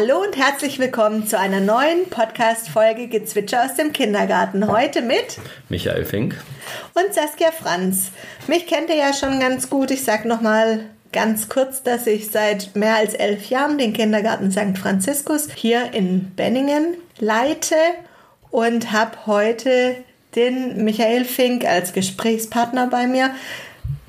Hallo und herzlich willkommen zu einer neuen Podcast-Folge Gezwitscher aus dem Kindergarten. Heute mit Michael Fink und Saskia Franz. Mich kennt ihr ja schon ganz gut. Ich sage nochmal ganz kurz, dass ich seit mehr als elf Jahren den Kindergarten St. Franziskus hier in Benningen leite und habe heute den Michael Fink als Gesprächspartner bei mir.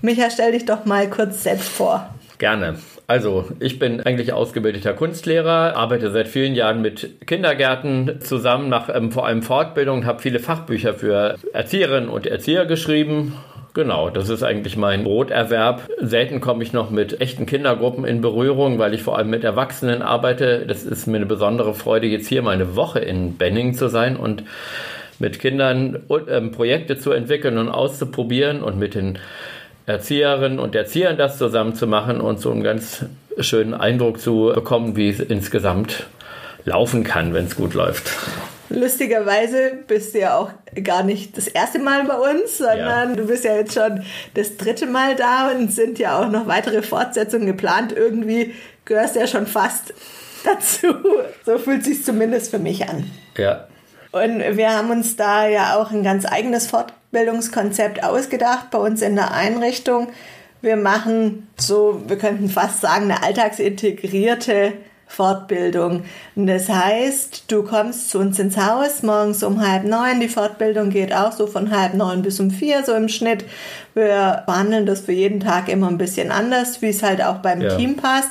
Michael, stell dich doch mal kurz selbst vor. Gerne. Also, ich bin eigentlich ausgebildeter Kunstlehrer, arbeite seit vielen Jahren mit Kindergärten zusammen, mache ähm, vor allem Fortbildung, habe viele Fachbücher für Erzieherinnen und Erzieher geschrieben. Genau, das ist eigentlich mein Broterwerb. Selten komme ich noch mit echten Kindergruppen in Berührung, weil ich vor allem mit Erwachsenen arbeite. Das ist mir eine besondere Freude, jetzt hier meine Woche in Benning zu sein und mit Kindern ähm, Projekte zu entwickeln und auszuprobieren und mit den Erzieherinnen und Erziehern das zusammen zu machen und so einen ganz schönen Eindruck zu bekommen, wie es insgesamt laufen kann, wenn es gut läuft. Lustigerweise bist du ja auch gar nicht das erste Mal bei uns, sondern ja. du bist ja jetzt schon das dritte Mal da und sind ja auch noch weitere Fortsetzungen geplant. Irgendwie gehörst du ja schon fast dazu. So fühlt sich zumindest für mich an. Ja. Und wir haben uns da ja auch ein ganz eigenes Fortbildungskonzept ausgedacht bei uns in der Einrichtung. Wir machen so, wir könnten fast sagen, eine alltagsintegrierte Fortbildung. das heißt, du kommst zu uns ins Haus morgens um halb neun. Die Fortbildung geht auch so von halb neun bis um vier, so im Schnitt. Wir behandeln das für jeden Tag immer ein bisschen anders, wie es halt auch beim ja. Team passt.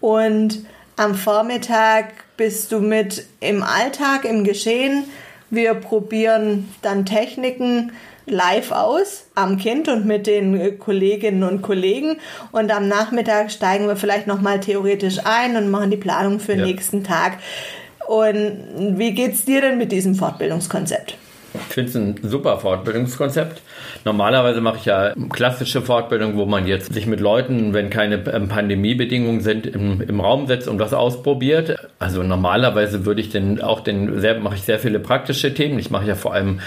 Und am Vormittag bist du mit im Alltag, im Geschehen. Wir probieren dann Techniken live aus am Kind und mit den Kolleginnen und Kollegen und am Nachmittag steigen wir vielleicht noch mal theoretisch ein und machen die Planung für den ja. nächsten Tag. Und wie geht's dir denn mit diesem Fortbildungskonzept? Ich finde es ein super Fortbildungskonzept. Normalerweise mache ich ja klassische Fortbildung, wo man jetzt sich mit Leuten, wenn keine ähm, Pandemiebedingungen sind, im, im Raum setzt und was ausprobiert. Also normalerweise würde ich denn auch den, sehr, mache ich sehr viele praktische Themen. Ich mache ja vor allem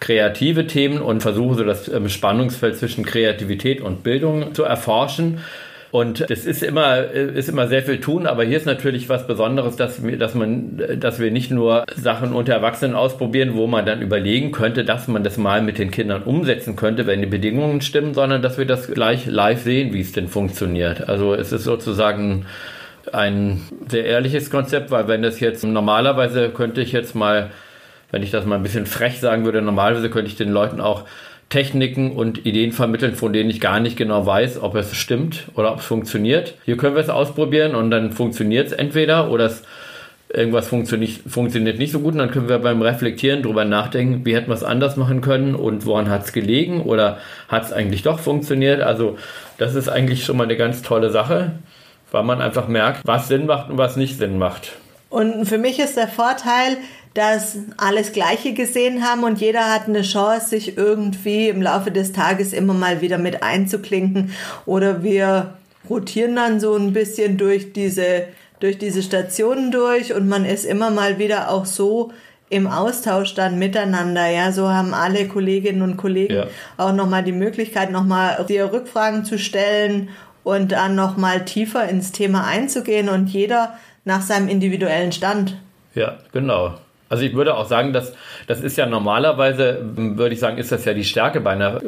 kreative Themen und versuche so das ähm, Spannungsfeld zwischen Kreativität und Bildung zu erforschen. Und es ist immer, ist immer sehr viel tun, aber hier ist natürlich was Besonderes, dass wir, dass man, dass wir nicht nur Sachen unter Erwachsenen ausprobieren, wo man dann überlegen könnte, dass man das mal mit den Kindern umsetzen könnte, wenn die Bedingungen stimmen, sondern dass wir das gleich live sehen, wie es denn funktioniert. Also es ist sozusagen ein sehr ehrliches Konzept, weil wenn das jetzt normalerweise könnte ich jetzt mal, wenn ich das mal ein bisschen frech sagen würde, normalerweise könnte ich den Leuten auch Techniken und Ideen vermitteln, von denen ich gar nicht genau weiß, ob es stimmt oder ob es funktioniert. Hier können wir es ausprobieren und dann funktioniert es entweder oder es irgendwas funktioniert, funktioniert nicht so gut und dann können wir beim Reflektieren drüber nachdenken, wie hätten wir es anders machen können und woran hat es gelegen oder hat es eigentlich doch funktioniert. Also das ist eigentlich schon mal eine ganz tolle Sache, weil man einfach merkt, was Sinn macht und was nicht Sinn macht. Und für mich ist der Vorteil, dass alles Gleiche gesehen haben und jeder hat eine Chance, sich irgendwie im Laufe des Tages immer mal wieder mit einzuklinken. Oder wir rotieren dann so ein bisschen durch diese, durch diese Stationen durch und man ist immer mal wieder auch so im Austausch dann miteinander. Ja, so haben alle Kolleginnen und Kollegen ja. auch nochmal die Möglichkeit, nochmal dir Rückfragen zu stellen und dann nochmal tiefer ins Thema einzugehen und jeder nach seinem individuellen Stand. Ja, genau. Also ich würde auch sagen, dass das ist ja normalerweise, würde ich sagen, ist das ja die Stärke bei einer,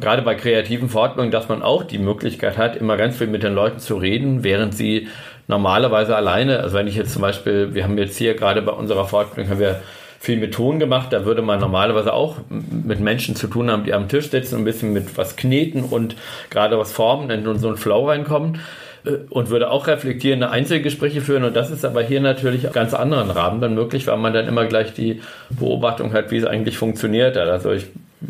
gerade bei kreativen Fortbildungen, dass man auch die Möglichkeit hat, immer ganz viel mit den Leuten zu reden, während sie normalerweise alleine, also wenn ich jetzt zum Beispiel, wir haben jetzt hier gerade bei unserer Fortbildung, haben wir viel mit Ton gemacht, da würde man normalerweise auch mit Menschen zu tun haben, die am Tisch sitzen und ein bisschen mit was kneten und gerade was formen und so einen Flow reinkommen. Äh, und würde auch reflektierende Einzelgespräche führen. Und das ist aber hier natürlich ganz anderen Rahmen dann möglich, weil man dann immer gleich die Beobachtung hat, wie es eigentlich funktioniert. Also ich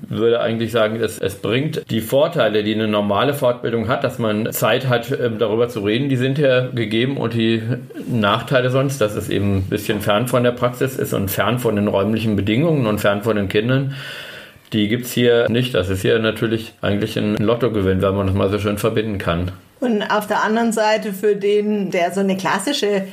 würde eigentlich sagen, es, es bringt die Vorteile, die eine normale Fortbildung hat, dass man Zeit hat, ähm, darüber zu reden, die sind ja gegeben und die Nachteile sonst, dass es eben ein bisschen fern von der Praxis ist und fern von den räumlichen Bedingungen und fern von den Kindern. Die gibt es hier nicht. Das ist hier natürlich eigentlich ein Lottogewinn, wenn man das mal so schön verbinden kann. Und auf der anderen Seite für den, der so eine klassische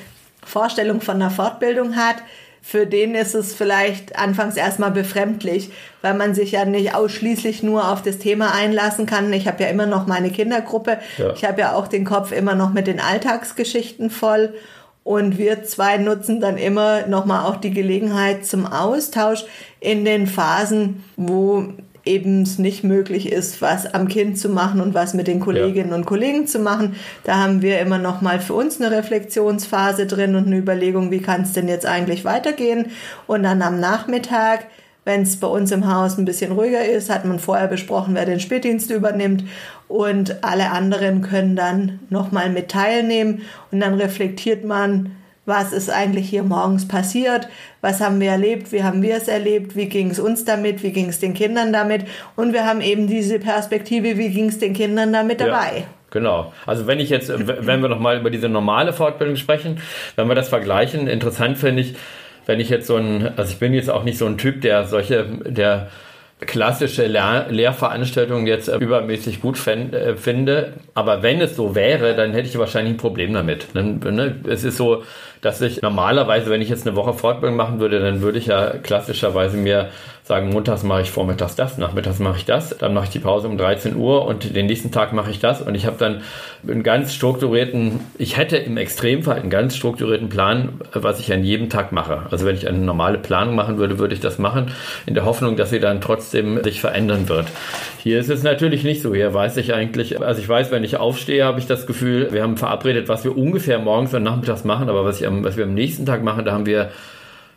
Vorstellung von einer Fortbildung hat, für den ist es vielleicht anfangs erstmal befremdlich, weil man sich ja nicht ausschließlich nur auf das Thema einlassen kann. Ich habe ja immer noch meine Kindergruppe. Ja. Ich habe ja auch den Kopf immer noch mit den Alltagsgeschichten voll. Und wir zwei nutzen dann immer nochmal auch die Gelegenheit zum Austausch in den Phasen, wo eben es nicht möglich ist, was am Kind zu machen und was mit den Kolleginnen ja. und Kollegen zu machen. Da haben wir immer noch mal für uns eine Reflexionsphase drin und eine Überlegung, wie kann es denn jetzt eigentlich weitergehen? Und dann am Nachmittag wenn es bei uns im Haus ein bisschen ruhiger ist, hat man vorher besprochen, wer den Spätdienst übernimmt und alle anderen können dann nochmal mit teilnehmen und dann reflektiert man, was ist eigentlich hier morgens passiert, was haben wir erlebt, wie haben wir es erlebt, wie ging es uns damit, wie ging es den Kindern damit und wir haben eben diese Perspektive, wie ging es den Kindern damit dabei. Ja. Genau. Also wenn ich jetzt, wenn wir nochmal über diese normale Fortbildung sprechen, wenn wir das vergleichen, interessant finde ich, wenn ich jetzt so ein, also ich bin jetzt auch nicht so ein Typ, der solche, der klassische Lehr Lehrveranstaltungen jetzt äh, übermäßig gut äh, finde. Aber wenn es so wäre, dann hätte ich wahrscheinlich ein Problem damit. Dann, ne, es ist so, dass ich normalerweise, wenn ich jetzt eine Woche Fortbildung machen würde, dann würde ich ja klassischerweise mir sagen, montags mache ich vormittags das, nachmittags mache ich das, dann mache ich die Pause um 13 Uhr und den nächsten Tag mache ich das und ich habe dann einen ganz strukturierten, ich hätte im Extremfall einen ganz strukturierten Plan, was ich an jedem Tag mache. Also wenn ich eine normale Planung machen würde, würde ich das machen, in der Hoffnung, dass sie dann trotzdem sich verändern wird. Hier ist es natürlich nicht so. Hier weiß ich eigentlich, also ich weiß, wenn ich aufstehe, habe ich das Gefühl, wir haben verabredet, was wir ungefähr morgens und nachmittags machen, aber was, ich was wir am nächsten Tag machen, da haben wir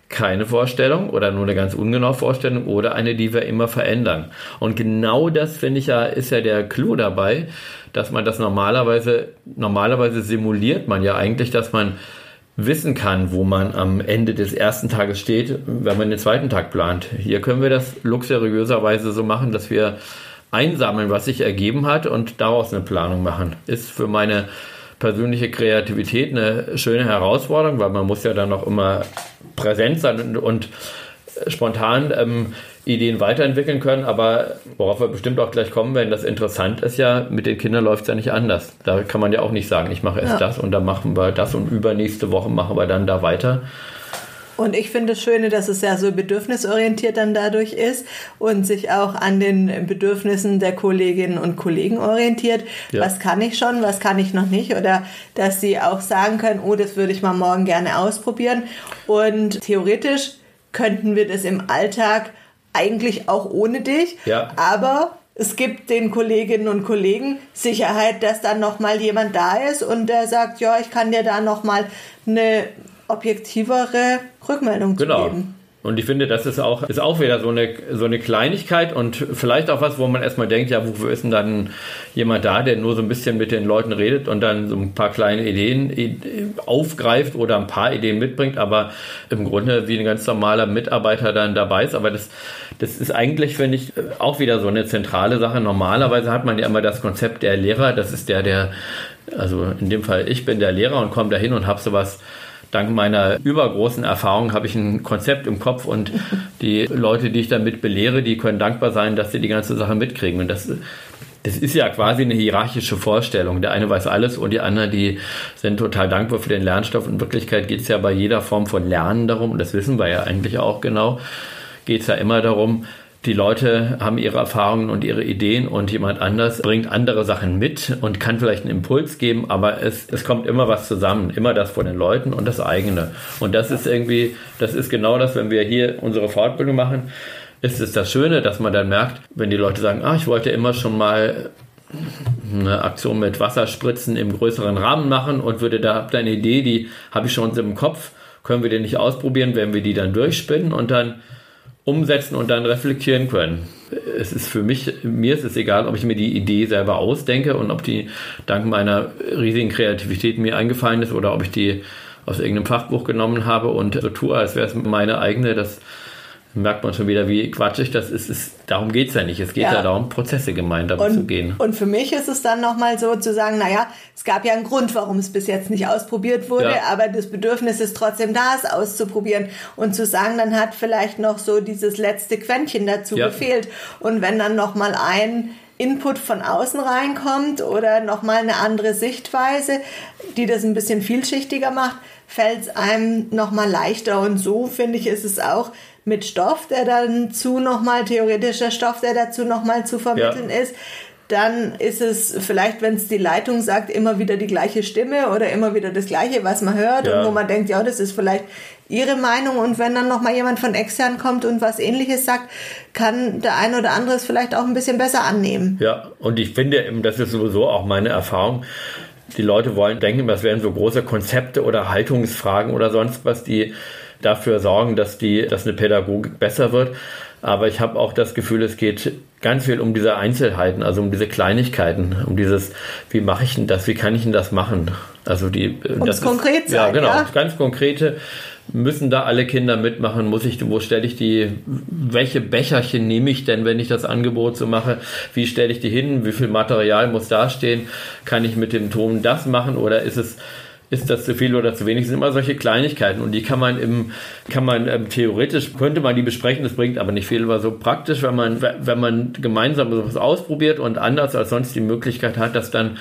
keine Vorstellung oder nur eine ganz ungenaue Vorstellung oder eine, die wir immer verändern. Und genau das finde ich ja, ist ja der Clou dabei, dass man das normalerweise, normalerweise simuliert man ja eigentlich, dass man wissen kann, wo man am Ende des ersten Tages steht, wenn man den zweiten Tag plant. Hier können wir das luxuriöserweise so machen, dass wir einsammeln, was sich ergeben hat und daraus eine Planung machen. Ist für meine persönliche Kreativität eine schöne Herausforderung, weil man muss ja dann auch immer präsent sein und, und spontan ähm, Ideen weiterentwickeln können. Aber worauf wir bestimmt auch gleich kommen werden, das interessant ist ja, mit den Kindern läuft es ja nicht anders. Da kann man ja auch nicht sagen, ich mache erst ja. das und dann machen wir das und übernächste Woche machen wir dann da weiter. Und ich finde es schön, dass es ja so bedürfnisorientiert dann dadurch ist und sich auch an den Bedürfnissen der Kolleginnen und Kollegen orientiert. Ja. Was kann ich schon, was kann ich noch nicht? Oder dass sie auch sagen können, oh, das würde ich mal morgen gerne ausprobieren. Und theoretisch könnten wir das im Alltag eigentlich auch ohne dich. Ja. Aber es gibt den Kolleginnen und Kollegen Sicherheit, dass dann noch mal jemand da ist und der sagt, ja, ich kann dir da noch mal eine objektivere Rückmeldung genau. zu geben. Und ich finde, das ist auch, ist auch wieder so eine, so eine Kleinigkeit und vielleicht auch was, wo man erstmal denkt, ja, wofür ist denn dann jemand da, der nur so ein bisschen mit den Leuten redet und dann so ein paar kleine Ideen aufgreift oder ein paar Ideen mitbringt, aber im Grunde wie ein ganz normaler Mitarbeiter dann dabei ist. Aber das, das ist eigentlich, finde ich, auch wieder so eine zentrale Sache. Normalerweise hat man ja immer das Konzept der Lehrer, das ist der, der, also in dem Fall, ich bin der Lehrer und komme da hin und habe sowas dank meiner übergroßen Erfahrung habe ich ein Konzept im Kopf und die Leute, die ich damit belehre, die können dankbar sein, dass sie die ganze Sache mitkriegen. Und das, das ist ja quasi eine hierarchische Vorstellung. Der eine weiß alles und die anderen, die sind total dankbar für den Lernstoff. In Wirklichkeit geht es ja bei jeder Form von Lernen darum, und das wissen wir ja eigentlich auch genau, geht es ja immer darum, die Leute haben ihre Erfahrungen und ihre Ideen und jemand anders bringt andere Sachen mit und kann vielleicht einen Impuls geben, aber es, es kommt immer was zusammen, immer das von den Leuten und das eigene. Und das ist irgendwie, das ist genau das, wenn wir hier unsere Fortbildung machen, ist es das Schöne, dass man dann merkt, wenn die Leute sagen, ah, ich wollte immer schon mal eine Aktion mit Wasserspritzen im größeren Rahmen machen und würde da, eine Idee, die habe ich schon im Kopf, können wir den nicht ausprobieren, wenn wir die dann durchspinnen und dann umsetzen und dann reflektieren können. Es ist für mich, mir ist es egal, ob ich mir die Idee selber ausdenke und ob die dank meiner riesigen Kreativität mir eingefallen ist oder ob ich die aus irgendeinem Fachbuch genommen habe und so tue, als wäre es meine eigene. Das merkt man schon wieder, wie quatschig das ist. ist darum geht es ja nicht. Es geht ja. ja, darum, Prozesse gemeinsam und, zu gehen. Und für mich ist es dann nochmal so zu sagen, naja, es gab ja einen Grund, warum es bis jetzt nicht ausprobiert wurde, ja. aber das Bedürfnis ist trotzdem da, es auszuprobieren. Und zu sagen, dann hat vielleicht noch so dieses letzte Quäntchen dazu ja. gefehlt. Und wenn dann nochmal ein Input von außen reinkommt oder nochmal eine andere Sichtweise, die das ein bisschen vielschichtiger macht, fällt es einem nochmal leichter. Und so finde ich, ist es auch mit Stoff, der dazu nochmal, theoretischer Stoff, der dazu nochmal zu vermitteln ja. ist, dann ist es vielleicht, wenn es die Leitung sagt, immer wieder die gleiche Stimme oder immer wieder das Gleiche, was man hört ja. und wo man denkt, ja, das ist vielleicht ihre Meinung und wenn dann noch mal jemand von extern kommt und was ähnliches sagt, kann der eine oder andere es vielleicht auch ein bisschen besser annehmen. Ja, und ich finde, das ist sowieso auch meine Erfahrung, die Leute wollen denken, das wären so große Konzepte oder Haltungsfragen oder sonst was, die dafür sorgen, dass die, dass eine Pädagogik besser wird. Aber ich habe auch das Gefühl, es geht ganz viel um diese Einzelheiten, also um diese Kleinigkeiten, um dieses, wie mache ich denn das, wie kann ich denn das machen? Also die, Um's das konkret ist, sein, ja genau, ja? ganz konkrete. Müssen da alle Kinder mitmachen? Muss ich, wo stelle ich die, welche Becherchen nehme ich denn, wenn ich das Angebot so mache? Wie stelle ich die hin? Wie viel Material muss da stehen? Kann ich mit dem Ton das machen oder ist es ist das zu viel oder zu wenig, sind immer solche Kleinigkeiten und die kann man im, kann man ähm, theoretisch, könnte man die besprechen, das bringt aber nicht viel, aber so praktisch, wenn man, wenn man gemeinsam sowas ausprobiert und anders als sonst die Möglichkeit hat, das dann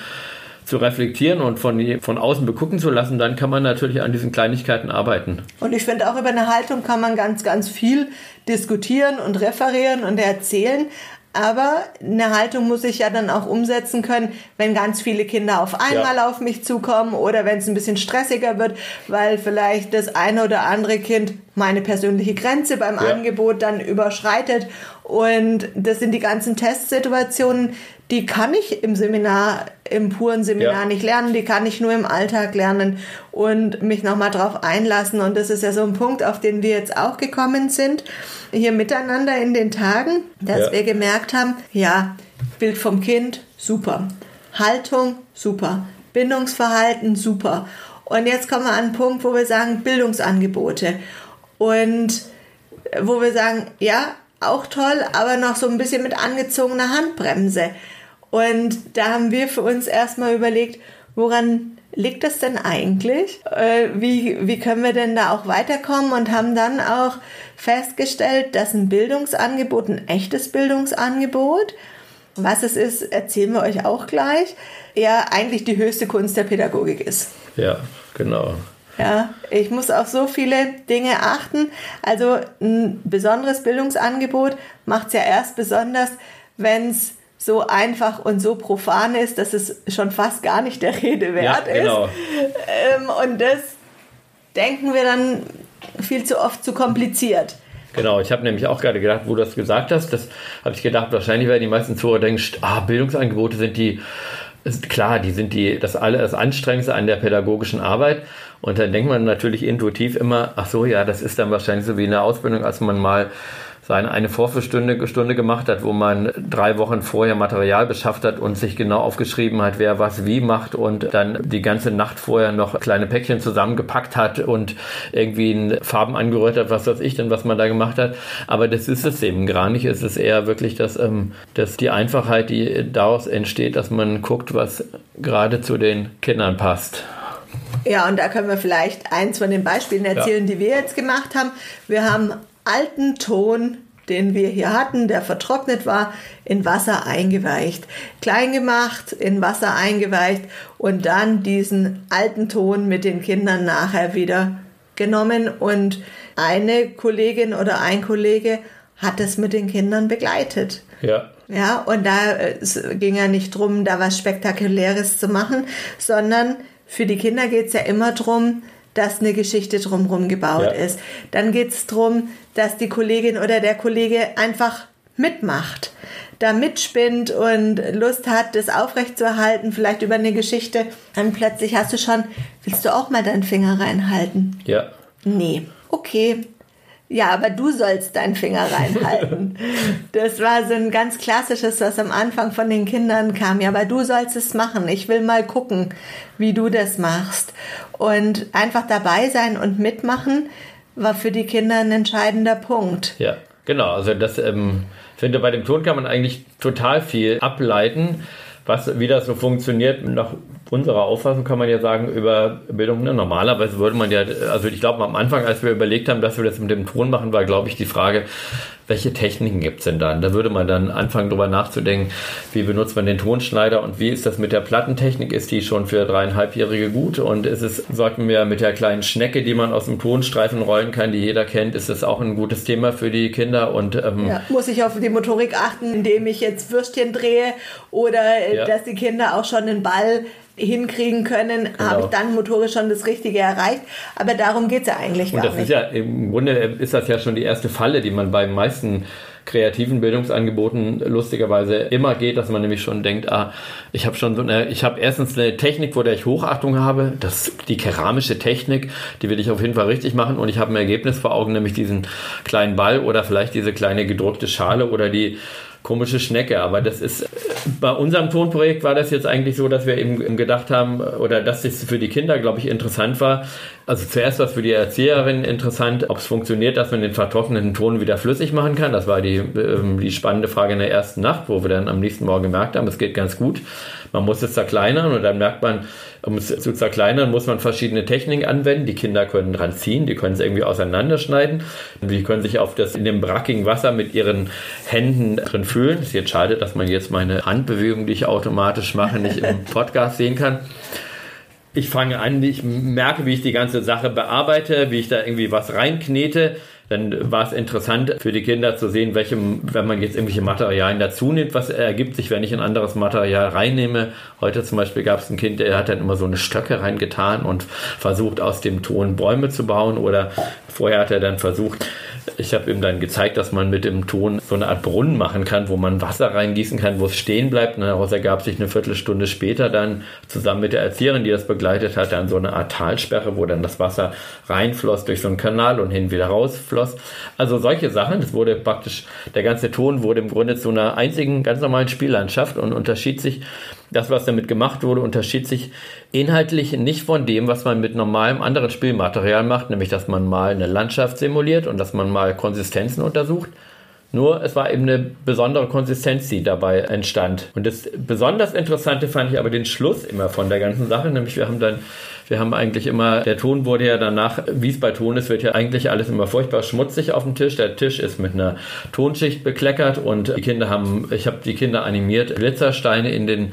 zu reflektieren und von, von außen begucken zu lassen, dann kann man natürlich an diesen Kleinigkeiten arbeiten. Und ich finde auch über eine Haltung kann man ganz, ganz viel diskutieren und referieren und erzählen. Aber eine Haltung muss ich ja dann auch umsetzen können, wenn ganz viele Kinder auf einmal ja. auf mich zukommen oder wenn es ein bisschen stressiger wird, weil vielleicht das eine oder andere Kind meine persönliche Grenze beim ja. Angebot dann überschreitet. Und das sind die ganzen Testsituationen, die kann ich im Seminar, im puren Seminar ja. nicht lernen, die kann ich nur im Alltag lernen und mich nochmal drauf einlassen. Und das ist ja so ein Punkt, auf den wir jetzt auch gekommen sind, hier miteinander in den Tagen, dass ja. wir gemerkt haben, ja, Bild vom Kind, super. Haltung, super. Bindungsverhalten, super. Und jetzt kommen wir an einen Punkt, wo wir sagen, Bildungsangebote. Und wo wir sagen, ja, auch toll, aber noch so ein bisschen mit angezogener Handbremse. Und da haben wir für uns erstmal überlegt, woran liegt das denn eigentlich? Äh, wie, wie können wir denn da auch weiterkommen? Und haben dann auch festgestellt, dass ein Bildungsangebot, ein echtes Bildungsangebot, was es ist, erzählen wir euch auch gleich, ja eigentlich die höchste Kunst der Pädagogik ist. Ja, genau. Ja, ich muss auf so viele Dinge achten. Also ein besonderes Bildungsangebot macht es ja erst besonders, wenn es so einfach und so profan ist, dass es schon fast gar nicht der Rede wert ja, genau. ist. Ähm, und das denken wir dann viel zu oft zu kompliziert. Genau, ich habe nämlich auch gerade gedacht, wo du das gesagt hast, das habe ich gedacht, wahrscheinlich werden die meisten Zuhörer denken, ah, Bildungsangebote sind die, klar, die sind die, das alles das Anstrengendste an der pädagogischen Arbeit. Und dann denkt man natürlich intuitiv immer, ach so, ja, das ist dann wahrscheinlich so wie in der Ausbildung, als man mal seine eine Vorführstunde Stunde gemacht hat, wo man drei Wochen vorher Material beschafft hat und sich genau aufgeschrieben hat, wer was wie macht und dann die ganze Nacht vorher noch kleine Päckchen zusammengepackt hat und irgendwie Farben angerührt hat, was weiß ich denn, was man da gemacht hat. Aber das ist es eben gar nicht. Es ist eher wirklich das, ähm, das die Einfachheit, die daraus entsteht, dass man guckt, was gerade zu den Kindern passt. Ja, und da können wir vielleicht eins von den Beispielen erzählen, ja. die wir jetzt gemacht haben. Wir haben alten Ton, den wir hier hatten, der vertrocknet war, in Wasser eingeweicht. Klein gemacht, in Wasser eingeweicht und dann diesen alten Ton mit den Kindern nachher wieder genommen und eine Kollegin oder ein Kollege hat es mit den Kindern begleitet. Ja. Ja, und da ging ja nicht drum, da was Spektakuläres zu machen, sondern für die Kinder geht es ja immer darum, dass eine Geschichte drumherum gebaut ja. ist. Dann geht es darum, dass die Kollegin oder der Kollege einfach mitmacht, da mitspinnt und Lust hat, das aufrechtzuerhalten, vielleicht über eine Geschichte. Dann plötzlich hast du schon, willst du auch mal deinen Finger reinhalten? Ja. Nee. Okay, ja, aber du sollst deinen Finger reinhalten. das war so ein ganz klassisches, was am Anfang von den Kindern kam. Ja, aber du sollst es machen. Ich will mal gucken, wie du das machst. Und einfach dabei sein und mitmachen war für die Kinder ein entscheidender Punkt. Ja, genau. Also das, ähm, finde bei dem Ton kann man eigentlich total viel ableiten was, wie das so funktioniert, nach unserer Auffassung kann man ja sagen, über Bildung, ne, normalerweise würde man ja, also ich glaube am Anfang, als wir überlegt haben, dass wir das mit dem Ton machen, war, glaube ich, die Frage, welche Techniken gibt es denn dann? Da würde man dann anfangen, darüber nachzudenken, wie benutzt man den Tonschneider und wie ist das mit der Plattentechnik? Ist die schon für dreieinhalbjährige gut? Und ist es, sollten wir mit der kleinen Schnecke, die man aus dem Tonstreifen rollen kann, die jeder kennt, ist das auch ein gutes Thema für die Kinder? Und ähm, ja, muss ich auf die Motorik achten, indem ich jetzt Würstchen drehe oder äh, ja. dass die Kinder auch schon den Ball hinkriegen können, genau. habe ich dann motorisch schon das Richtige erreicht. Aber darum geht es ja eigentlich gar Und das nicht. Ist ja, Im Grunde ist das ja schon die erste Falle, die man beim meisten kreativen Bildungsangeboten lustigerweise immer geht, dass man nämlich schon denkt, ah, ich habe schon so eine, ich habe erstens eine Technik, vor der ich Hochachtung habe, das die keramische Technik, die will ich auf jeden Fall richtig machen und ich habe ein Ergebnis vor Augen, nämlich diesen kleinen Ball oder vielleicht diese kleine gedruckte Schale oder die komische Schnecke. Aber das ist bei unserem Tonprojekt war das jetzt eigentlich so, dass wir eben gedacht haben, oder dass es für die Kinder, glaube ich, interessant war. Also zuerst war es für die Erzieherin interessant, ob es funktioniert, dass man den vertrockneten Ton wieder flüssig machen kann. Das war die, ähm, die spannende Frage in der ersten Nacht, wo wir dann am nächsten Morgen gemerkt haben, es geht ganz gut. Man muss es zerkleinern und dann merkt man, um es zu zerkleinern, muss man verschiedene Techniken anwenden. Die Kinder können dran ziehen, die können es irgendwie auseinanderschneiden. Die können sich auf das in dem brackigen Wasser mit ihren Händen drin fühlen. Es ist jetzt schade, dass man jetzt meine Handbewegung, die ich automatisch mache, nicht im Podcast sehen kann ich fange an, ich merke, wie ich die ganze Sache bearbeite, wie ich da irgendwie was reinknete dann war es interessant für die Kinder zu sehen, welchem, wenn man jetzt irgendwelche Materialien dazu nimmt, was ergibt sich, wenn ich ein anderes Material reinnehme. Heute zum Beispiel gab es ein Kind, der hat dann immer so eine Stöcke reingetan und versucht aus dem Ton Bäume zu bauen oder vorher hat er dann versucht, ich habe ihm dann gezeigt, dass man mit dem Ton so eine Art Brunnen machen kann, wo man Wasser reingießen kann, wo es stehen bleibt. Und daraus ergab sich eine Viertelstunde später dann zusammen mit der Erzieherin, die das begleitet hat, dann so eine Art Talsperre, wo dann das Wasser reinfloss durch so einen Kanal und hin wieder rausfloss. Also solche Sachen. Das wurde praktisch, der ganze Ton wurde im Grunde zu einer einzigen ganz normalen Spiellandschaft und unterschied sich das, was damit gemacht wurde, unterschied sich inhaltlich nicht von dem, was man mit normalem anderen Spielmaterial macht, nämlich dass man mal eine Landschaft simuliert und dass man mal Konsistenzen untersucht. Nur es war eben eine besondere Konsistenz, die dabei entstand. Und das besonders Interessante fand ich aber den Schluss immer von der ganzen Sache, nämlich wir haben dann wir haben eigentlich immer, der Ton wurde ja danach, wie es bei Ton ist, wird ja eigentlich alles immer furchtbar schmutzig auf dem Tisch. Der Tisch ist mit einer Tonschicht bekleckert und die Kinder haben, ich habe die Kinder animiert, Glitzersteine in den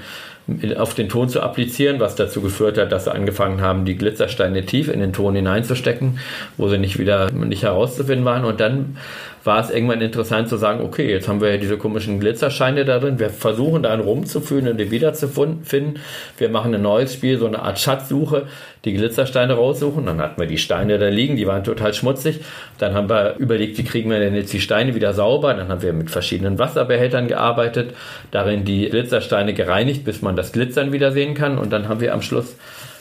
auf den Ton zu applizieren, was dazu geführt hat, dass sie angefangen haben, die Glitzersteine tief in den Ton hineinzustecken, wo sie nicht wieder nicht herauszufinden waren. Und dann war es irgendwann interessant zu sagen, okay, jetzt haben wir ja diese komischen Glitzerscheine da drin, wir versuchen da rumzuführen und die wiederzufinden. Wir machen ein neues Spiel, so eine Art Schatzsuche, die Glitzersteine raussuchen. Dann hatten wir die Steine da liegen, die waren total schmutzig. Dann haben wir überlegt, wie kriegen wir denn jetzt die Steine wieder sauber. Dann haben wir mit verschiedenen Wasserbehältern gearbeitet, darin die Glitzersteine gereinigt, bis man das Glitzern wieder sehen kann. Und dann haben wir am Schluss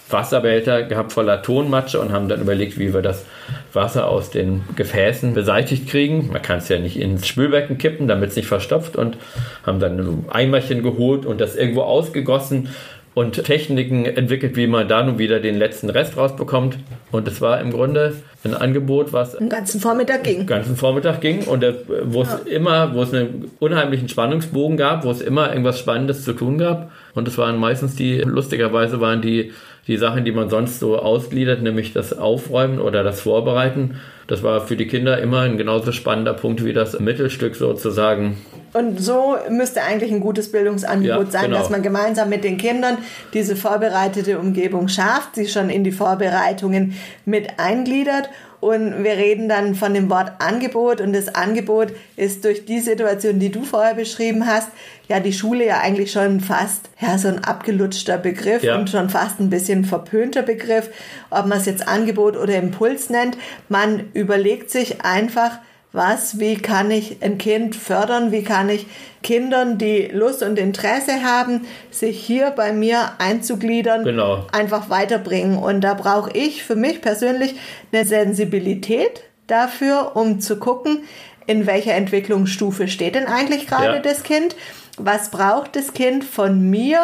Wasserbehälter gehabt voller Tonmatsche und haben dann überlegt, wie wir das Wasser aus den Gefäßen beseitigt kriegen. Man kann es ja nicht ins Spülbecken kippen, damit es nicht verstopft und haben dann ein Eimerchen geholt und das irgendwo ausgegossen und Techniken entwickelt, wie man da nun wieder den letzten Rest rausbekommt. Und es war im Grunde ein Angebot, was den ganzen Vormittag ging. Den ganzen Vormittag ging und wo es ja. immer, wo es einen unheimlichen Spannungsbogen gab, wo es immer irgendwas Spannendes zu tun gab. Und es waren meistens die, lustigerweise waren die die Sachen, die man sonst so ausgliedert, nämlich das Aufräumen oder das Vorbereiten. Das war für die Kinder immer ein genauso spannender Punkt wie das Mittelstück sozusagen. Und so müsste eigentlich ein gutes Bildungsangebot ja, sein, genau. dass man gemeinsam mit den Kindern diese vorbereitete Umgebung schafft, sie schon in die Vorbereitungen mit eingliedert und wir reden dann von dem Wort Angebot und das Angebot ist durch die Situation, die du vorher beschrieben hast, ja die Schule ja eigentlich schon fast ja so ein abgelutschter Begriff ja. und schon fast ein bisschen verpönter Begriff, ob man es jetzt Angebot oder Impuls nennt. Man überlegt sich einfach, was, wie kann ich ein Kind fördern, wie kann ich Kindern, die Lust und Interesse haben, sich hier bei mir einzugliedern, genau. einfach weiterbringen. Und da brauche ich für mich persönlich eine Sensibilität dafür, um zu gucken, in welcher Entwicklungsstufe steht denn eigentlich gerade ja. das Kind, was braucht das Kind von mir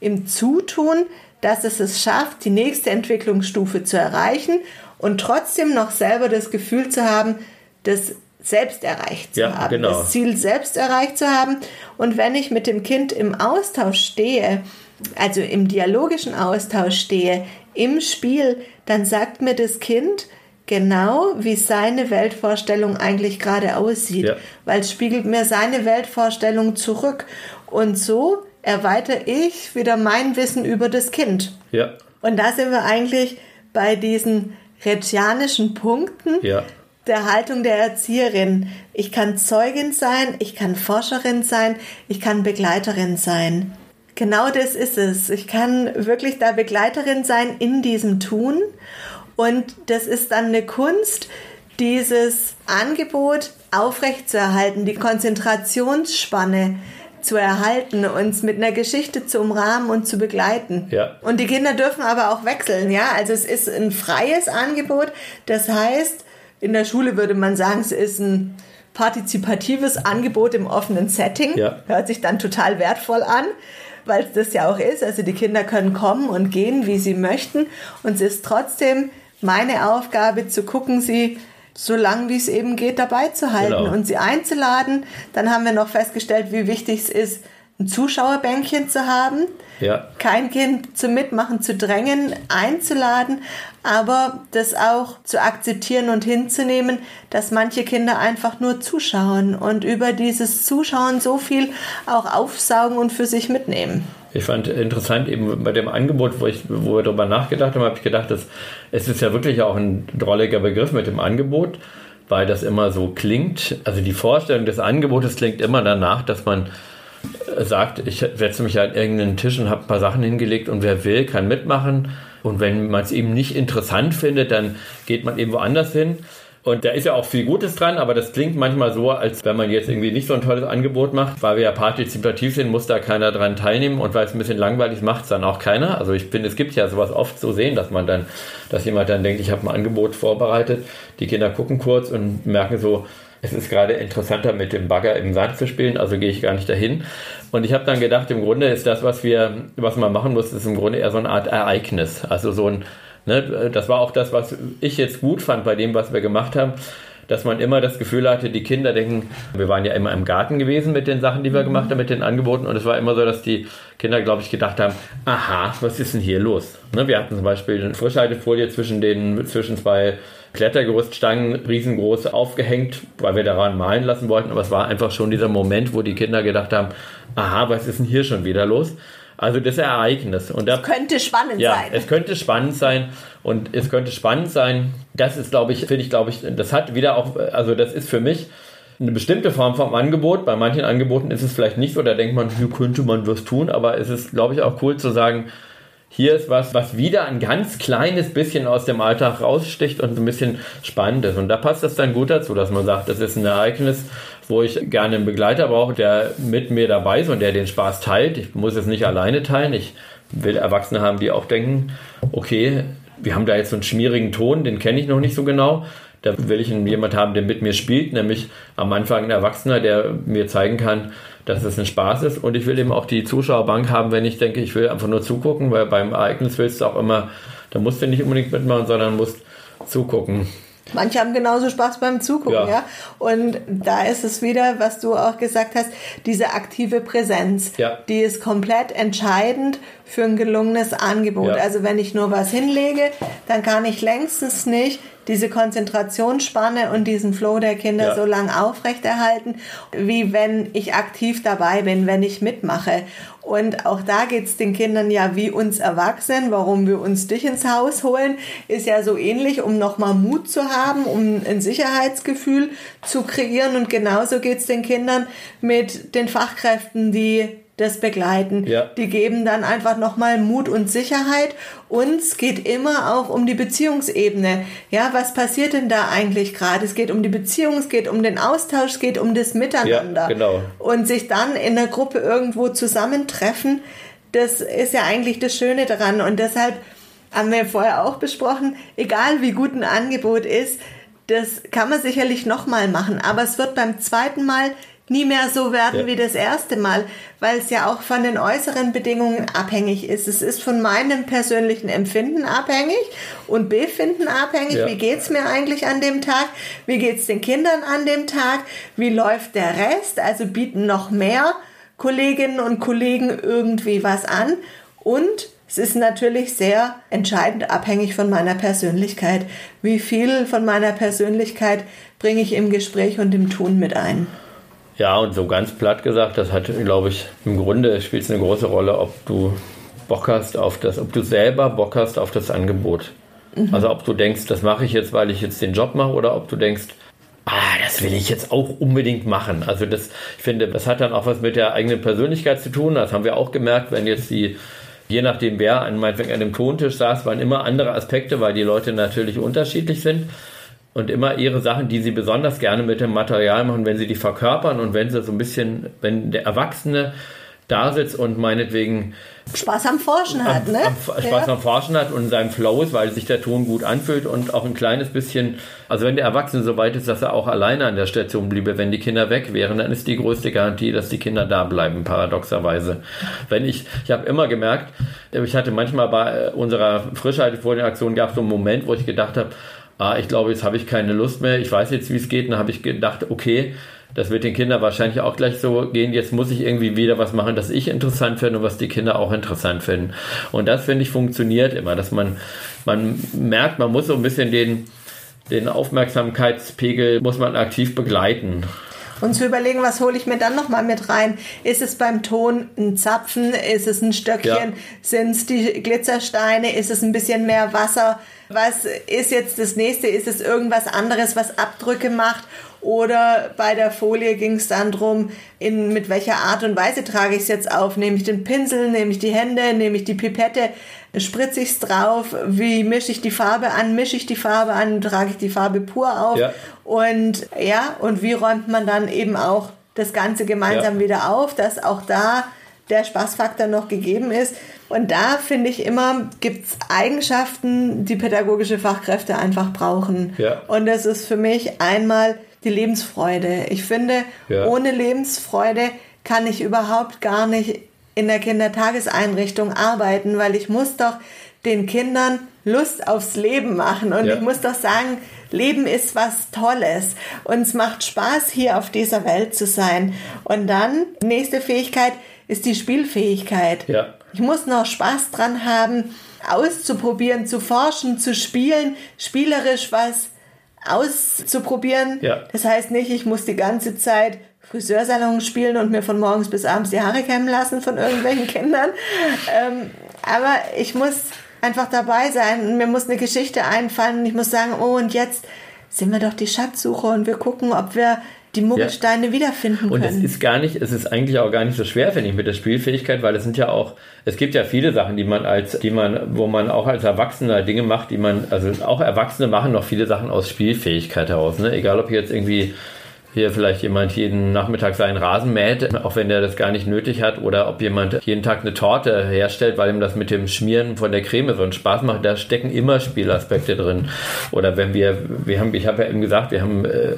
im Zutun, dass es es schafft, die nächste Entwicklungsstufe zu erreichen und trotzdem noch selber das Gefühl zu haben, das selbst erreicht zu ja, haben, genau. das Ziel selbst erreicht zu haben. Und wenn ich mit dem Kind im Austausch stehe, also im dialogischen Austausch stehe, im Spiel, dann sagt mir das Kind, genau, wie seine Weltvorstellung eigentlich gerade aussieht, Ja. weil es spiegelt mir seine Weltvorstellung zurück. Und so erweitere ich wieder mein Wissen über das Kind. Ja, Und da sind wir eigentlich bei diesen retianischen Punkten ja, der Haltung der Erzieherin. Ich kann Zeugin sein, ich kann Forscherin sein, ich kann Begleiterin sein. Genau das ist es. Ich kann wirklich da Begleiterin sein in diesem Tun. Und das ist dann eine Kunst, dieses Angebot aufrechtzuerhalten, die Konzentrationsspanne zu erhalten, uns mit einer Geschichte zu umrahmen und zu begleiten. Ja. Und die Kinder dürfen aber auch wechseln, ja. Also es ist ein freies Angebot. Das heißt, in der Schule würde man sagen, es ist ein partizipatives Angebot im offenen Setting. Ja. Hört sich dann total wertvoll an, weil es das ja auch ist. Also die Kinder können kommen und gehen, wie sie möchten. Und es ist trotzdem meine Aufgabe zu gucken, sie so lang wie es eben geht dabei zu halten Genau. und sie einzuladen. Dann haben wir noch festgestellt, wie wichtig es ist, ein Zuschauerbänkchen zu haben ja. kein Kind zum Mitmachen zu drängen, einzuladen, aber das auch zu akzeptieren und hinzunehmen, dass manche Kinder einfach nur zuschauen und über dieses Zuschauen so viel auch aufsaugen und für sich mitnehmen. Ich fand interessant eben bei dem Angebot, wo, ich, wo wir darüber nachgedacht haben, habe ich gedacht, dass es ist ja wirklich auch ein drolliger Begriff mit dem Angebot, weil das immer so klingt. Also die Vorstellung des Angebotes klingt immer danach, dass man sagt, ich setze mich an irgendeinen Tisch und habe ein paar Sachen hingelegt und wer will, kann mitmachen. Und wenn man es eben nicht interessant findet, dann geht man eben woanders hin. Und da ist ja auch viel Gutes dran, aber das klingt manchmal so, als wenn man jetzt irgendwie nicht so ein tolles Angebot macht. Weil wir ja partizipativ sind, muss da keiner dran teilnehmen und weil es ein bisschen langweilig macht, dann auch keiner. Also ich finde, es gibt ja sowas oft zu sehen, dass man dann, dass jemand dann denkt, ich habe ein Angebot vorbereitet, die Kinder gucken kurz und merken so, es ist gerade interessanter mit dem Bagger im Sand zu spielen, also gehe ich gar nicht dahin. Und ich habe dann gedacht, im Grunde ist das, was wir, was man machen muss, ist im Grunde eher so eine Art Ereignis. Also so ein, ne, das war auch das, was ich jetzt gut fand bei dem, was wir gemacht haben, dass man immer das Gefühl hatte, die Kinder denken, wir waren ja immer im Garten gewesen mit den Sachen, die wir gemacht haben, mit den Angeboten. Und es war immer so, dass die Kinder, glaube ich, gedacht haben, aha, was ist denn hier los? Ne, wir hatten zum Beispiel eine Frischhaltefolie zwischen den, zwischen zwei Klettergerüststangen riesengroß aufgehängt, weil wir daran malen lassen wollten. Aber es war einfach schon dieser Moment, wo die Kinder gedacht haben, aha, was ist denn hier schon wieder los? Also das Ereignis. Und da Könnte spannend ja, sein. es könnte spannend sein und es könnte spannend sein. Das ist, glaube ich, finde ich, glaube ich, das hat wieder auch, also das ist für mich eine bestimmte Form vom Angebot. Bei manchen Angeboten ist es vielleicht nicht so, da denkt man, hier könnte man was tun, aber es ist, glaube ich, auch cool zu sagen, hier ist was, was wieder ein ganz kleines bisschen aus dem Alltag raussticht und ein bisschen spannend ist. Und da passt das dann gut dazu, dass man sagt, das ist ein Ereignis, wo ich gerne einen Begleiter brauche, der mit mir dabei ist und der den Spaß teilt. Ich muss es nicht alleine teilen. Ich will Erwachsene haben, die auch denken, okay, wir haben da jetzt so einen schmierigen Ton, den kenne ich noch nicht so genau. Da will ich jemand haben, der mit mir spielt, nämlich am Anfang ein Erwachsener, der mir zeigen kann, dass es ein Spaß ist. Und ich will eben auch die Zuschauerbank haben, wenn ich denke, ich will einfach nur zugucken, weil beim Ereignis willst du auch immer, da musst du nicht unbedingt mitmachen, sondern musst zugucken. Manche haben genauso Spaß beim Zugucken, ja. Ja. Und da ist es wieder, was du auch gesagt hast, diese aktive Präsenz. Ja. Die ist komplett entscheidend für ein gelungenes Angebot. Ja. Also wenn ich nur was hinlege, dann kann ich längstens nicht diese Konzentrationsspanne und diesen Flow der Kinder Ja. so lang aufrechterhalten, wie wenn ich aktiv dabei bin, wenn ich mitmache. Und auch da geht's den Kindern ja wie uns Erwachsenen, warum wir uns dich ins Haus holen, ist ja so ähnlich, um nochmal Mut zu haben, um ein Sicherheitsgefühl zu kreieren. Und genauso geht's den Kindern mit den Fachkräften, die das begleiten. Ja. Die geben dann einfach nochmal Mut und Sicherheit. Und es geht immer auch um die Beziehungsebene. Ja, was passiert denn da eigentlich gerade? Es geht um die Beziehung, es geht um den Austausch, es geht um das Miteinander. Ja, genau. Und sich dann in der Gruppe irgendwo zusammentreffen, das ist ja eigentlich das Schöne daran. Und deshalb haben wir vorher auch besprochen, egal wie gut ein Angebot ist, das kann man sicherlich nochmal machen. Aber es wird beim zweiten Mal nie mehr so werden Ja. wie das erste Mal, weil es ja auch von den äußeren Bedingungen abhängig ist. Es ist von meinem persönlichen Empfinden abhängig und Befinden abhängig. Ja. Wie geht's mir eigentlich an dem Tag? Wie geht's den Kindern an dem Tag? Wie läuft der Rest? Also bieten noch mehr Kolleginnen und Kollegen irgendwie was an. Und es ist natürlich sehr entscheidend abhängig von meiner Persönlichkeit. Wie viel von meiner Persönlichkeit bringe ich im Gespräch und im Tun mit ein? Ja, und so ganz platt gesagt, das hat, glaube ich, im Grunde spielt es eine große Rolle, ob du Bock hast auf das, ob du selber Bock hast auf das Angebot. Mhm. Also ob du denkst, das mache ich jetzt, weil ich jetzt den Job mache, oder ob du denkst, ah, das will ich jetzt auch unbedingt machen. Also das, ich finde, das hat dann auch was mit der eigenen Persönlichkeit zu tun. Das haben wir auch gemerkt, wenn jetzt die je nachdem, wer an, an dem Tontisch saß, waren immer andere Aspekte, weil die Leute natürlich unterschiedlich sind und immer ihre Sachen, die sie besonders gerne mit dem Material machen, wenn sie die verkörpern und wenn sie so ein bisschen, wenn der Erwachsene da sitzt und meinetwegen Spaß am Forschen hat, ne? Am, Spaß ja. am Forschen hat und in seinem Flow ist, weil sich der Ton gut anfühlt und auch ein kleines bisschen, also wenn der Erwachsene so weit ist, dass er auch alleine an der Station bliebe, wenn die Kinder weg wären, dann ist die größte Garantie, dass die Kinder da bleiben, paradoxerweise. Wenn ich, ich habe immer gemerkt, ich hatte manchmal bei unserer Frischhaltefolien-Aktion gab es so einen Moment, wo ich gedacht habe, ah, ich glaube, jetzt habe ich keine Lust mehr, ich weiß jetzt, wie es geht, dann habe ich gedacht, okay, das wird den Kindern wahrscheinlich auch gleich so gehen. Jetzt muss ich irgendwie wieder was machen, das ich interessant finde und was die Kinder auch interessant finden. Und das finde ich funktioniert immer, dass man, man merkt, man muss so ein bisschen den, den Aufmerksamkeitspegel muss man aktiv begleiten. Und zu überlegen, was hole ich mir dann nochmal mit rein? Ist es beim Ton ein Zapfen? Ist es ein Stöckchen? Ja. Sind es die Glitzersteine? Ist es ein bisschen mehr Wasser? Was ist jetzt das nächste? Ist es irgendwas anderes, was Abdrücke macht? Oder bei der Folie ging es dann drum, in, mit welcher Art und Weise trage ich es jetzt auf? Nehme ich den Pinsel, nehme ich die Hände, nehme ich die Pipette, spritze ich es drauf? Wie mische ich die Farbe an? Mische ich die Farbe an? Trage ich die Farbe pur auf? Ja. Und ja, und wie räumt man dann eben auch das Ganze gemeinsam ja. wieder auf, dass auch da der Spaßfaktor noch gegeben ist. Und da finde ich immer, gibt es Eigenschaften, die pädagogische Fachkräfte einfach brauchen. Ja. Und das ist für mich einmal die Lebensfreude. Ich finde, ja. ohne Lebensfreude kann ich überhaupt gar nicht in der Kindertageseinrichtung arbeiten, weil ich muss doch den Kindern Lust aufs Leben machen und ja. ich muss doch sagen, Leben ist was Tolles und es macht Spaß, hier auf dieser Welt zu sein. Und dann, nächste Fähigkeit ist die Spielfähigkeit. Ja. Ich muss noch Spaß dran haben, auszuprobieren, zu forschen, zu spielen, spielerisch was auszuprobieren. Ja. Das heißt nicht, ich muss die ganze Zeit Friseursalon spielen und mir von morgens bis abends die Haare kämmen lassen von irgendwelchen Kindern. Ähm, aber ich muss einfach dabei sein. Mir muss eine Geschichte einfallen und ich muss sagen, oh, und jetzt sind wir doch die Schatzsucher und wir gucken, ob wir die Muggelsteine ja. wiederfinden können. Und es ist gar nicht, es ist eigentlich auch gar nicht so schwer, finde ich, mit der Spielfähigkeit, weil es sind ja auch, es gibt ja viele Sachen, die man als, die man, wo man auch als Erwachsener Dinge macht, die man, also auch Erwachsene machen noch viele Sachen aus Spielfähigkeit heraus, ne? Egal ob jetzt irgendwie hier vielleicht jemand jeden Nachmittag seinen Rasen mäht, auch wenn der das gar nicht nötig hat, oder ob jemand jeden Tag eine Torte herstellt, weil ihm das mit dem Schmieren von der Creme so einen Spaß macht, da stecken immer Spielaspekte drin. Oder wenn wir, wir haben, ich habe ja eben gesagt, wir haben äh,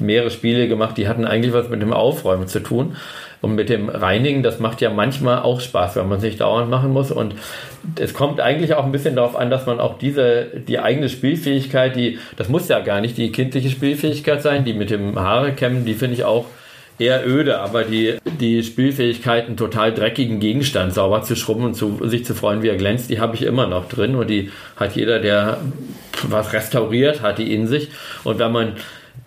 mehrere Spiele gemacht, die hatten eigentlich was mit dem Aufräumen zu tun. Und mit dem Reinigen, das macht ja manchmal auch Spaß, wenn man sich dauernd machen muss. Und es kommt eigentlich auch ein bisschen darauf an, dass man auch diese, die eigene Spielfähigkeit, die, das muss ja gar nicht die kindliche Spielfähigkeit sein, die mit dem Haare kämmen, die finde ich auch eher öde, aber die, die Spielfähigkeit, einen total dreckigen Gegenstand sauber zu schrubben und zu, sich zu freuen, wie er glänzt, die habe ich immer noch drin und die hat jeder, der was restauriert, hat die in sich. Und wenn man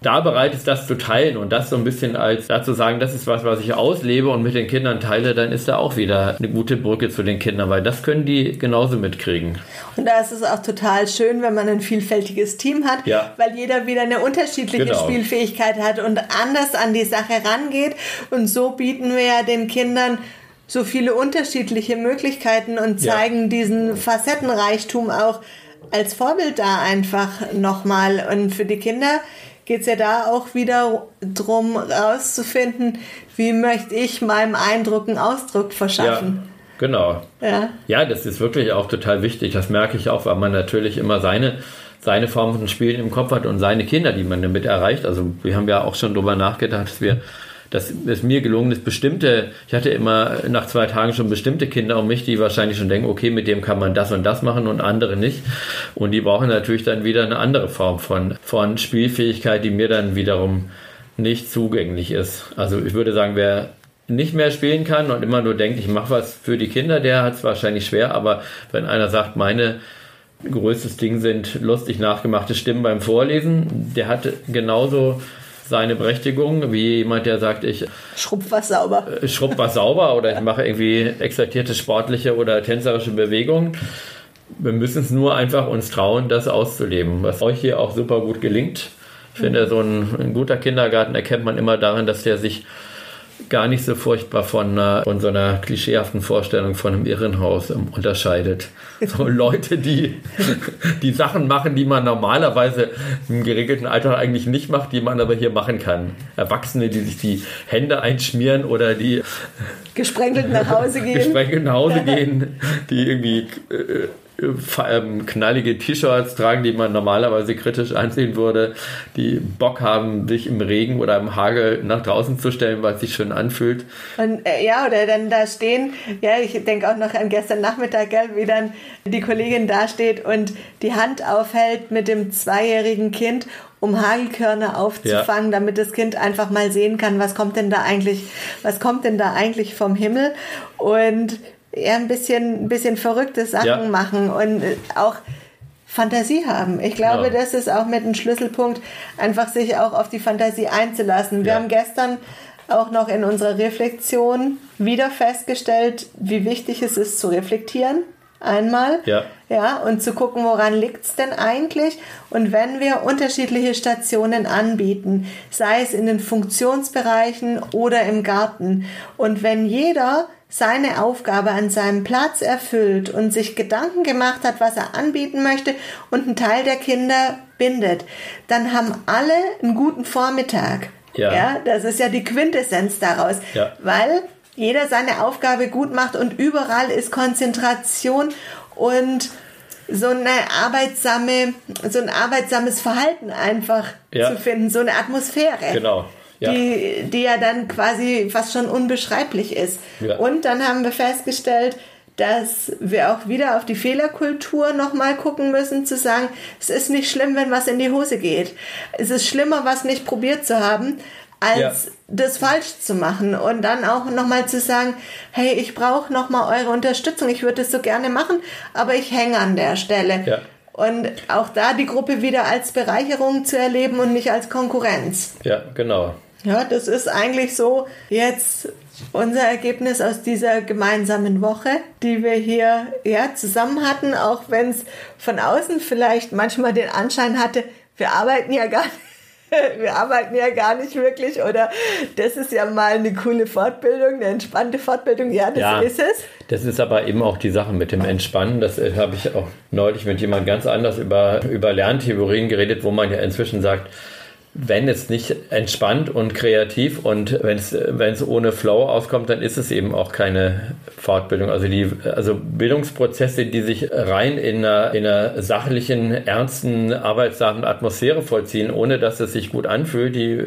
da bereit ist, das zu teilen und das so ein bisschen als dazu sagen, das ist was, was ich auslebe und mit den Kindern teile, dann ist da auch wieder eine gute Brücke zu den Kindern, weil das können die genauso mitkriegen. Und da ist es auch total schön, wenn man ein vielfältiges Team hat, ja. weil jeder wieder eine unterschiedliche genau. Spielfähigkeit hat und anders an die Sache rangeht. Und so bieten wir ja den Kindern so viele unterschiedliche Möglichkeiten und zeigen ja. diesen Facettenreichtum auch als Vorbild da einfach nochmal. Und für die Kinder geht es ja da auch wieder darum, rauszufinden, wie möchte ich meinem Eindruck einen Ausdruck verschaffen. Ja. Genau. Ja. ja, das ist wirklich auch total wichtig. Das merke ich auch, weil man natürlich immer seine, seine Form von Spielen im Kopf hat und seine Kinder, die man damit erreicht. Also wir haben ja auch schon darüber nachgedacht, dass wir dass es mir gelungen ist, bestimmte, ich hatte immer nach zwei Tagen schon bestimmte Kinder um mich, die wahrscheinlich schon denken, okay, mit dem kann man das und das machen und andere nicht. Und die brauchen natürlich dann wieder eine andere Form von, von Spielfähigkeit, die mir dann wiederum nicht zugänglich ist. Also ich würde sagen, wer nicht mehr spielen kann und immer nur denkt, ich mache was für die Kinder, der hat es wahrscheinlich schwer. Aber wenn einer sagt, meine größtes Ding sind lustig nachgemachte Stimmen beim Vorlesen, der hat genauso seine Berechtigung, wie jemand, der sagt, ich schrubb was sauber. Äh, schrubb was sauber oder ich mache irgendwie exaltierte sportliche oder tänzerische Bewegungen. Wir müssen es nur einfach uns trauen, das auszuleben, was euch hier auch super gut gelingt. Ich finde, so ein, ein guter Kindergarten erkennt man immer darin, dass der sich gar nicht so furchtbar von, äh, von so einer klischeehaften Vorstellung von einem Irrenhaus ähm, unterscheidet. So Leute, die, die Sachen machen, die man normalerweise im geregelten Alter eigentlich nicht macht, die man aber hier machen kann. Erwachsene, die sich die Hände einschmieren oder die gesprenkelt nach Hause gehen. gesprenkelt nach Hause gehen, die irgendwie äh, knallige T-Shirts tragen, die man normalerweise kritisch ansehen würde, die Bock haben, sich im Regen oder im Hagel nach draußen zu stellen, weil es sich schön anfühlt. Und äh, ja, oder dann da stehen, ja, ich denke auch noch an gestern Nachmittag, gell, wie dann die Kollegin da steht und die Hand aufhält mit dem zweijährigen Kind um Hagelkörner aufzufangen, ja. damit das Kind einfach mal sehen kann, was kommt denn da eigentlich, was kommt denn da eigentlich vom Himmel und eher ein bisschen, ein bisschen verrückte Sachen ja. machen und äh, auch Fantasie haben. Ich glaube, ja. das ist auch mit einem Schlüsselpunkt, einfach sich auch auf die Fantasie einzulassen. Wir ja. haben gestern auch noch in unserer Reflexion wieder festgestellt, wie wichtig es ist zu reflektieren. Einmal. Ja. Ja, und zu gucken, woran liegt es denn eigentlich? Und wenn wir unterschiedliche Stationen anbieten, sei es in den Funktionsbereichen oder im Garten, und wenn jeder seine Aufgabe an seinem Platz erfüllt und sich Gedanken gemacht hat, was er anbieten möchte und einen Teil der Kinder bindet, dann haben alle einen guten Vormittag. Ja. ja das ist ja die Quintessenz daraus, ja. weil jeder seine Aufgabe gut macht und überall ist Konzentration und so eine arbeitsame, so ein arbeitsames Verhalten einfach ja. zu finden, so eine Atmosphäre. Genau ja. Die, die ja dann quasi fast schon unbeschreiblich ist. Ja. Und dann haben wir festgestellt, dass wir auch wieder auf die Fehlerkultur nochmal gucken müssen, zu sagen, es ist nicht schlimm, wenn was in die Hose geht. Es ist schlimmer, was nicht probiert zu haben, als ja. das falsch zu machen. Und dann auch nochmal zu sagen, hey, ich brauche nochmal eure Unterstützung, ich würde es so gerne machen, aber ich hänge an der Stelle. Ja. Und auch da die Gruppe wieder als Bereicherung zu erleben und nicht als Konkurrenz. Ja, genau. Ja, das ist eigentlich so jetzt unser Ergebnis aus dieser gemeinsamen Woche, die wir hier ja, zusammen hatten, auch wenn es von außen vielleicht manchmal den Anschein hatte, wir arbeiten ja gar nicht. Wir arbeiten ja gar nicht wirklich oder das ist ja mal eine coole Fortbildung, eine entspannte Fortbildung. Ja, das ja, ist es. Das ist aber eben auch die Sache mit dem Entspannen. Das äh, habe ich auch neulich mit jemand ganz anders über, über Lerntheorien geredet, wo man ja inzwischen sagt, wenn es nicht entspannt und kreativ und wenn es, ohne Flow auskommt, dann ist es eben auch keine Fortbildung. Also die, also Bildungsprozesse, die sich rein in einer, in einer sachlichen, ernsten, arbeitsamen Atmosphäre vollziehen, ohne dass es sich gut anfühlt, die,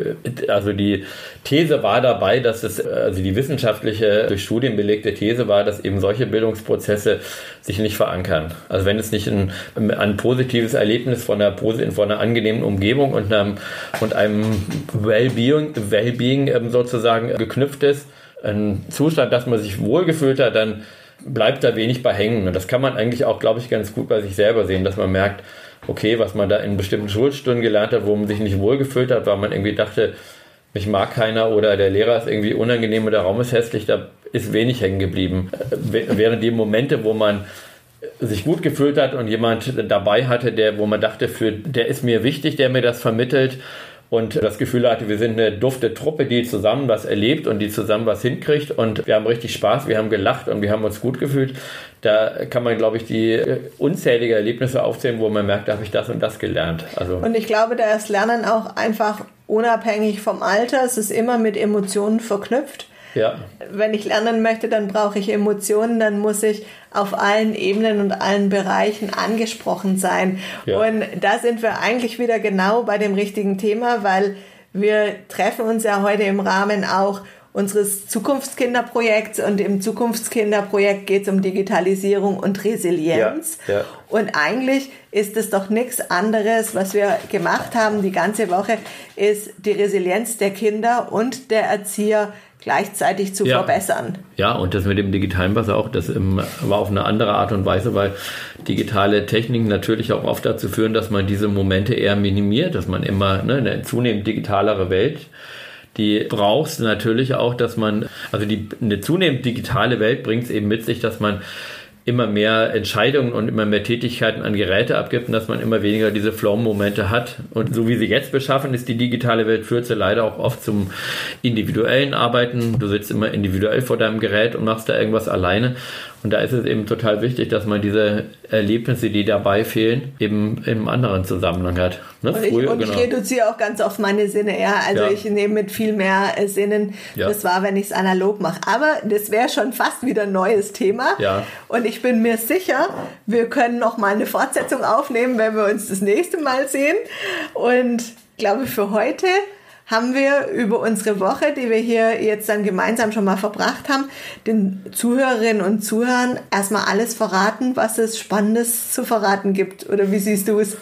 also die These war dabei, dass es, also die wissenschaftliche, durch Studien belegte These war, dass eben solche Bildungsprozesse sich nicht verankern. Also wenn es nicht ein, ein positives Erlebnis von einer, von einer angenehmen Umgebung und einem und einem Wellbeing, Wellbeing ähm, sozusagen geknüpft ist, ein Zustand, dass man sich wohlgefühlt hat, dann bleibt da wenig bei hängen. Und das kann man eigentlich auch, glaube ich, ganz gut bei sich selber sehen, dass man merkt, okay, was man da in bestimmten Schulstunden gelernt hat, wo man sich nicht wohlgefühlt hat, weil man irgendwie dachte, mich mag keiner oder der Lehrer ist irgendwie unangenehm oder der Raum ist hässlich, da ist wenig hängen geblieben. Während die Momente, wo man sich gut gefühlt hat und jemand dabei hatte, der, wo man dachte, für, der ist mir wichtig, der mir das vermittelt und das Gefühl hatte, wir sind eine dufte Truppe, die zusammen was erlebt und die zusammen was hinkriegt und wir haben richtig Spaß, wir haben gelacht und wir haben uns gut gefühlt. Da kann man, glaube ich, die unzählige Erlebnisse aufzählen, wo man merkt, da habe ich das und das gelernt. Also und ich glaube, da ist Lernen auch einfach unabhängig vom Alter. Es ist immer mit Emotionen verknüpft. Ja. Wenn ich lernen möchte, dann brauche ich Emotionen, dann muss ich auf allen Ebenen und allen Bereichen angesprochen sein. Ja. Und da sind wir eigentlich wieder genau bei dem richtigen Thema, weil wir treffen uns ja heute im Rahmen auch unseres Zukunftskinderprojekts und im Zukunftskinderprojekt geht es um Digitalisierung und Resilienz. Ja, ja. Und eigentlich ist es doch nichts anderes, was wir gemacht haben die ganze Woche, ist die Resilienz der Kinder und der Erzieher gleichzeitig zu Ja. verbessern. Ja, und das mit dem digitalen Pass auch, das ähm, war auf eine andere Art und Weise, weil digitale Techniken natürlich auch oft dazu führen, dass man diese Momente eher minimiert, dass man immer ne, eine zunehmend digitalere Welt, die brauchst natürlich auch, dass man, also die, eine zunehmend digitale Welt bringt es eben mit sich, dass man immer mehr Entscheidungen und immer mehr Tätigkeiten an Geräte abgibt und dass man immer weniger diese Flow-Momente hat. Und so wie sie jetzt beschaffen ist, die digitale Welt führt sie leider auch oft zum individuellen Arbeiten. Du sitzt immer individuell vor deinem Gerät und machst da irgendwas alleine. Und da ist es eben total wichtig, dass man diese Erlebnisse, die dabei fehlen, eben im anderen Zusammenhang hat. Ne? Und ich, und ich reduziere auch ganz oft meine Sinne, ja. Also Ja. ich nehme mit viel mehr äh, Sinnen. Ja. Das war, wenn ich es analog mache. Aber das wäre schon fast wieder ein neues Thema. Ja. Und ich bin mir sicher, wir können noch mal eine Fortsetzung aufnehmen, wenn wir uns das nächste Mal sehen. Und ich glaube, für heute haben wir über unsere Woche, die wir hier jetzt dann gemeinsam schon mal verbracht haben, den Zuhörerinnen und Zuhörern erstmal alles verraten, was es Spannendes zu verraten gibt. Oder wie siehst du es?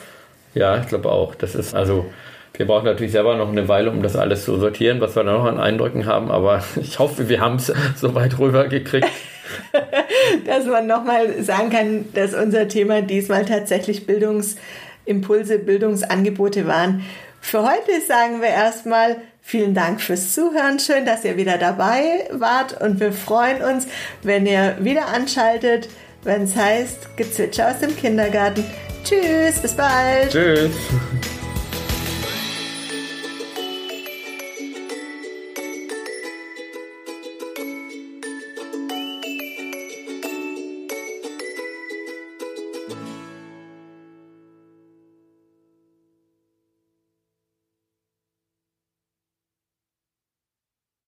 Ja, ich glaube auch. Das ist also. Wir brauchen natürlich selber noch eine Weile, um das alles zu sortieren, was wir da noch an Eindrücken haben, aber ich hoffe, wir haben es so weit rübergekriegt. dass man nochmal sagen kann, dass unser Thema diesmal tatsächlich Bildungsimpulse, Bildungsangebote waren. Für heute sagen wir erstmal vielen Dank fürs Zuhören. Schön, dass ihr wieder dabei wart und wir freuen uns, wenn ihr wieder anschaltet, wenn es heißt Gezwitscher aus dem Kindergarten. Tschüss, bis bald. Tschüss.